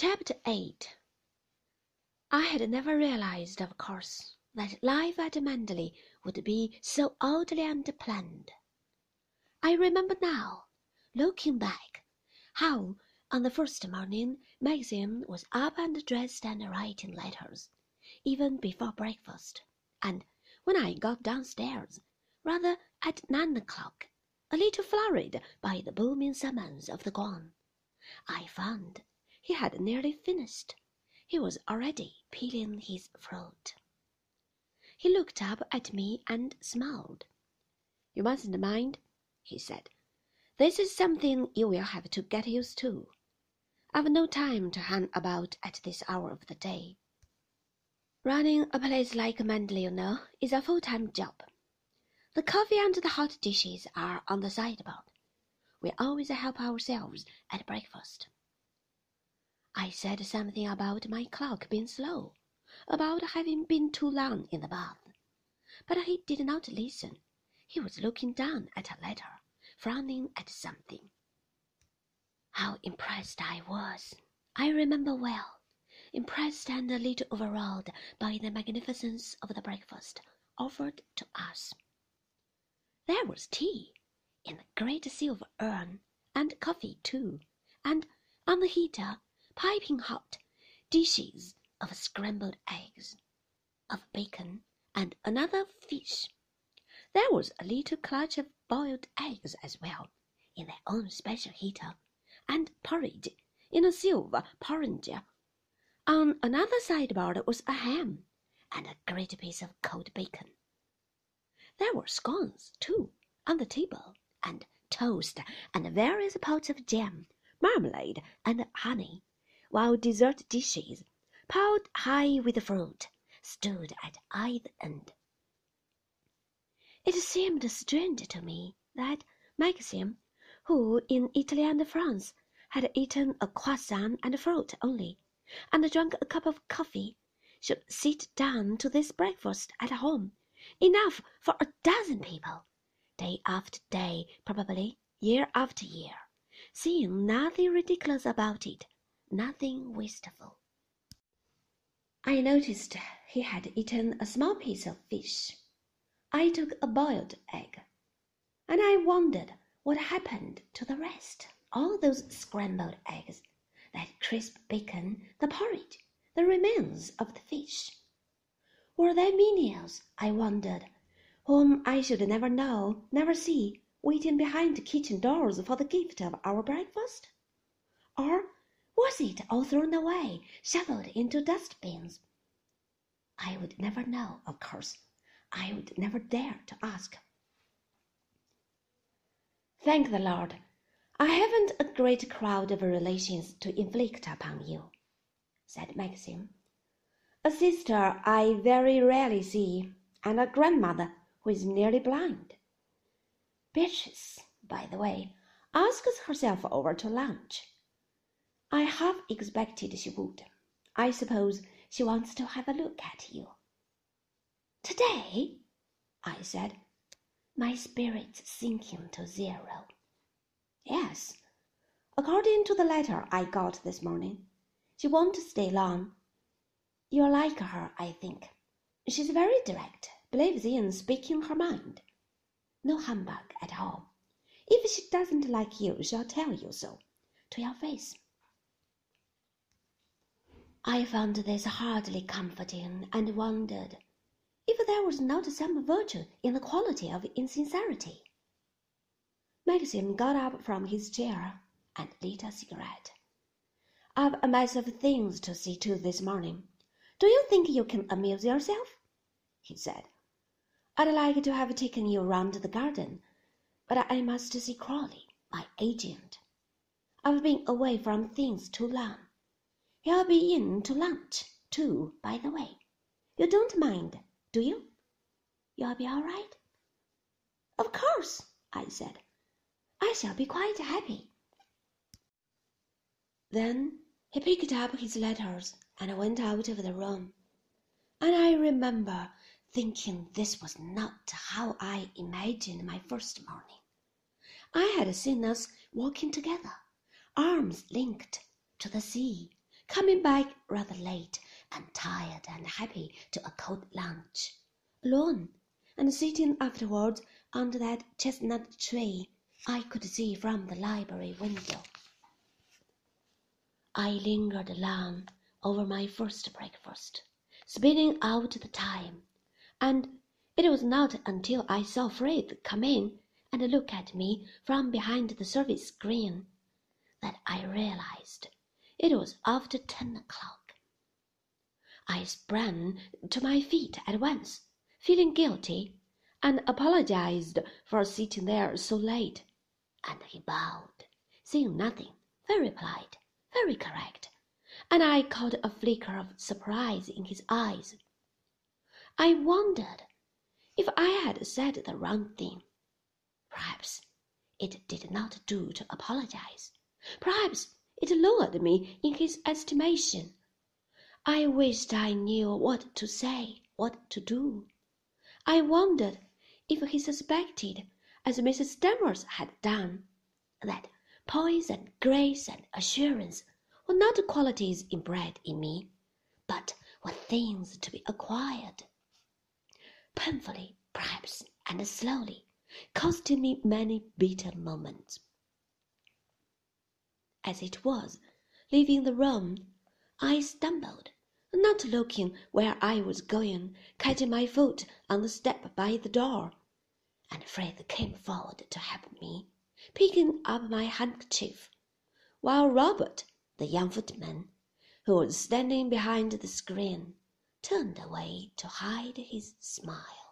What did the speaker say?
Chapter 8 I had never realized, of course, that life at Manderley would be so oddly unplanned. I remember now, looking back, how on the first morning Maxim was up and dressed and writing letters, even before breakfast, and when I got downstairs, rather at nine o'clock, a little flurried by the booming summons of the gong, I found he had nearly finished. He was already peeling his fruit. He looked up at me and smiled. You mustn't mind, he said. This is something you will have to get used to. I've no time to hang about at this hour of the day. Running a place like Manderley, you know, is a full-time job. The coffee and the hot dishes are on the sideboard. We always help ourselves at breakfast. I said something about my clock being slow, about having been too long in the bath. But he did not listen. He was looking down at a letter, frowning at something. How impressed I was! I remember well, impressed and a little overawed by the magnificence of the breakfast offered to us. There was tea in a great silver urn, and coffee too, and on the heater piping hot, dishes of scrambled eggs, of bacon, and another fish. There was a little clutch of boiled eggs as well, in their own special heater, and porridge in a silver porringer. On another sideboard was a ham, and a great piece of cold bacon. There were scones, too, on the table, and toast, and various pots of jam, marmalade, and honey while dessert dishes, piled high with fruit, stood at either end. It seemed strange to me that Maxim, who in Italy and France had eaten a croissant and fruit only, and drunk a cup of coffee, should sit down to this breakfast at home, enough for a dozen people, day after day, probably year after year, seeing nothing ridiculous about it nothing wasteful. I noticed he had eaten a small piece of fish. I took a boiled egg, and I wondered what happened to the rest. All those scrambled eggs, that crisp bacon, the porridge, the remains of the fish. Were they menials, I wondered, whom I should never know, never see, waiting behind the kitchen doors for the gift of our breakfast? Or was it all thrown away, shoveled into dustbins? I would never know, of course. I would never dare to ask. Thank the Lord, I haven't a great crowd of relations to inflict upon you, said Maxim. A sister I very rarely see, and a grandmother who is nearly blind. Beatrice, by the way, asks herself over to lunch. I half expected she would. I suppose she wants to have a look at you. Today? I said, my spirits sinking to zero. Yes, according to the letter I got this morning, she won't stay long. You'll like her, I think. She's very direct, believes in speaking her mind. No humbug at all. If she doesn't like you, she'll tell you so, to your face. I found this hardly comforting, and wondered if there was not some virtue in the quality of insincerity. Maxim got up from his chair and lit a cigarette. I've a mess of things to see to this morning. Do you think you can amuse yourself? he said. I'd like to have taken you round the garden, but I must see Crawley, my agent. I've been away from things too long. He'll be in to lunch, too, by the way. You don't mind, do you? You'll be all right? Of course, I said. I shall be quite happy. Then he picked up his letters and went out of the room. And I remember thinking this was not how I imagined my first morning. I had seen us walking together, arms linked, to the sea, coming back rather late and tired and happy to a cold lunch, alone, and sitting afterwards under that chestnut tree I could see from the library window. I lingered long over my first breakfast, spinning out the time, and it was not until I saw Frith come in and look at me from behind the service screen that I realized it was after ten o'clock. I sprang to my feet at once, feeling guilty, and apologized for sitting there so late, and he bowed, saying nothing, very polite, very correct, and I caught a flicker of surprise in his eyes. I wondered if I had said the wrong thing. Perhaps it did not do to apologize. Perhaps it lowered me in his estimation. I wished I knew what to say, what to do. I wondered if he suspected, as Mrs. Danvers had done, that poise and grace and assurance were not qualities inbred in me, but were things to be acquired. Painfully, perhaps, and slowly, costing me many bitter moments. As it was, leaving the room, I stumbled, not looking where I was going, catching my foot on the step by the door, and Frith came forward to help me, picking up my handkerchief, while Robert, the young footman, who was standing behind the screen, turned away to hide his smile.